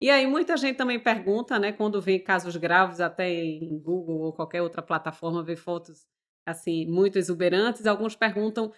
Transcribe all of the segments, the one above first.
E aí muita gente também pergunta, né, quando vê casos graves até em Google ou qualquer outra plataforma, vê fotos assim muito exuberantes, alguns perguntam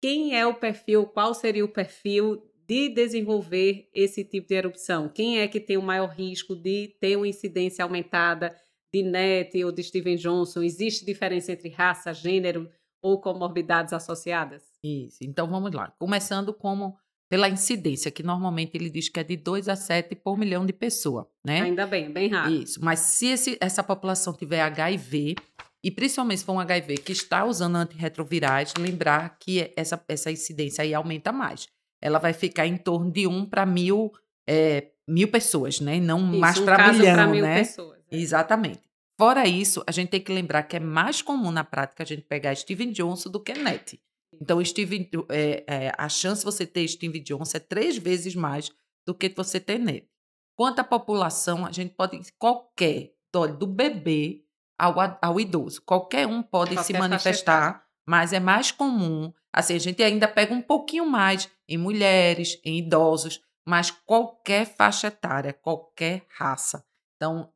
quem é o perfil, qual seria o perfil de desenvolver esse tipo de erupção? Quem é que tem o maior risco de ter uma incidência aumentada de NET ou de Steven Johnson? Existe diferença entre raça, gênero ou comorbidades associadas? Isso. Então vamos lá. Começando como pela incidência, que normalmente ele diz que é de 2 a 7 por milhão de pessoas, né? Ainda bem, bem raro. Isso, mas se esse, essa população tiver HIV, e principalmente se for um HIV que está usando antirretrovirais, lembrar que essa, essa incidência aí aumenta mais. Ela vai ficar em torno de 1 para mil, é, mil pessoas, né? Não Isso, mais um para milhão, mil né? pessoas. é. Exatamente. Fora isso, a gente tem que lembrar que é mais comum na prática a gente pegar Steven Johnson do que NET. Então, Steven, é, é, a chance de você ter Steven Johnson é três vezes mais do que você ter NET. Quanto à população, a gente pode, qualquer, do bebê ao, ao idoso, qualquer um pode se Qualquer faixa manifestar, mas é mais comum, assim, a gente ainda pega um pouquinho mais em mulheres, em idosos, mas qualquer faixa etária, qualquer raça. Então,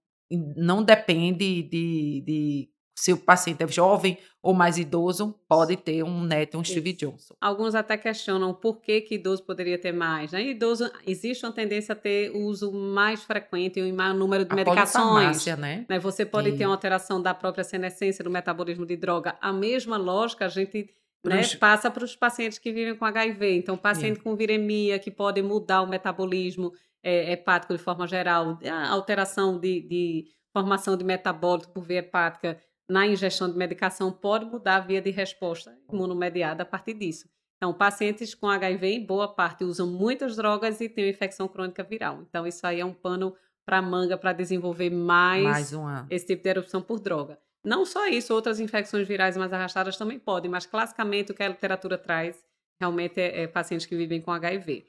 não depende de, de se o paciente é jovem ou mais idoso, pode ter um NET, um Steve Isso. Johnson. Alguns até questionam por que, que idoso poderia ter mais. Né? Idoso, existe uma tendência a ter uso mais frequente e um maior número de A medicações. né? né? Você pode ter uma alteração da própria senescência do metabolismo de droga. A mesma lógica a gente né, Pros- passa para os pacientes que vivem com HIV. Então, paciente com viremia, que pode mudar o metabolismo é, hepático de forma geral, a alteração de, de formação de metabólito por via hepática na ingestão de medicação pode mudar a via de resposta imunomediada a partir disso. Então, pacientes com HIV, em boa parte, usam muitas drogas e têm infecção crônica viral. Então, isso aí é um pano para manga para desenvolver mais, Mais uma. esse tipo de erupção por droga. Não só isso, outras infecções virais mais arrastadas também podem, mas classicamente o que a literatura traz realmente é, é pacientes que vivem com HIV.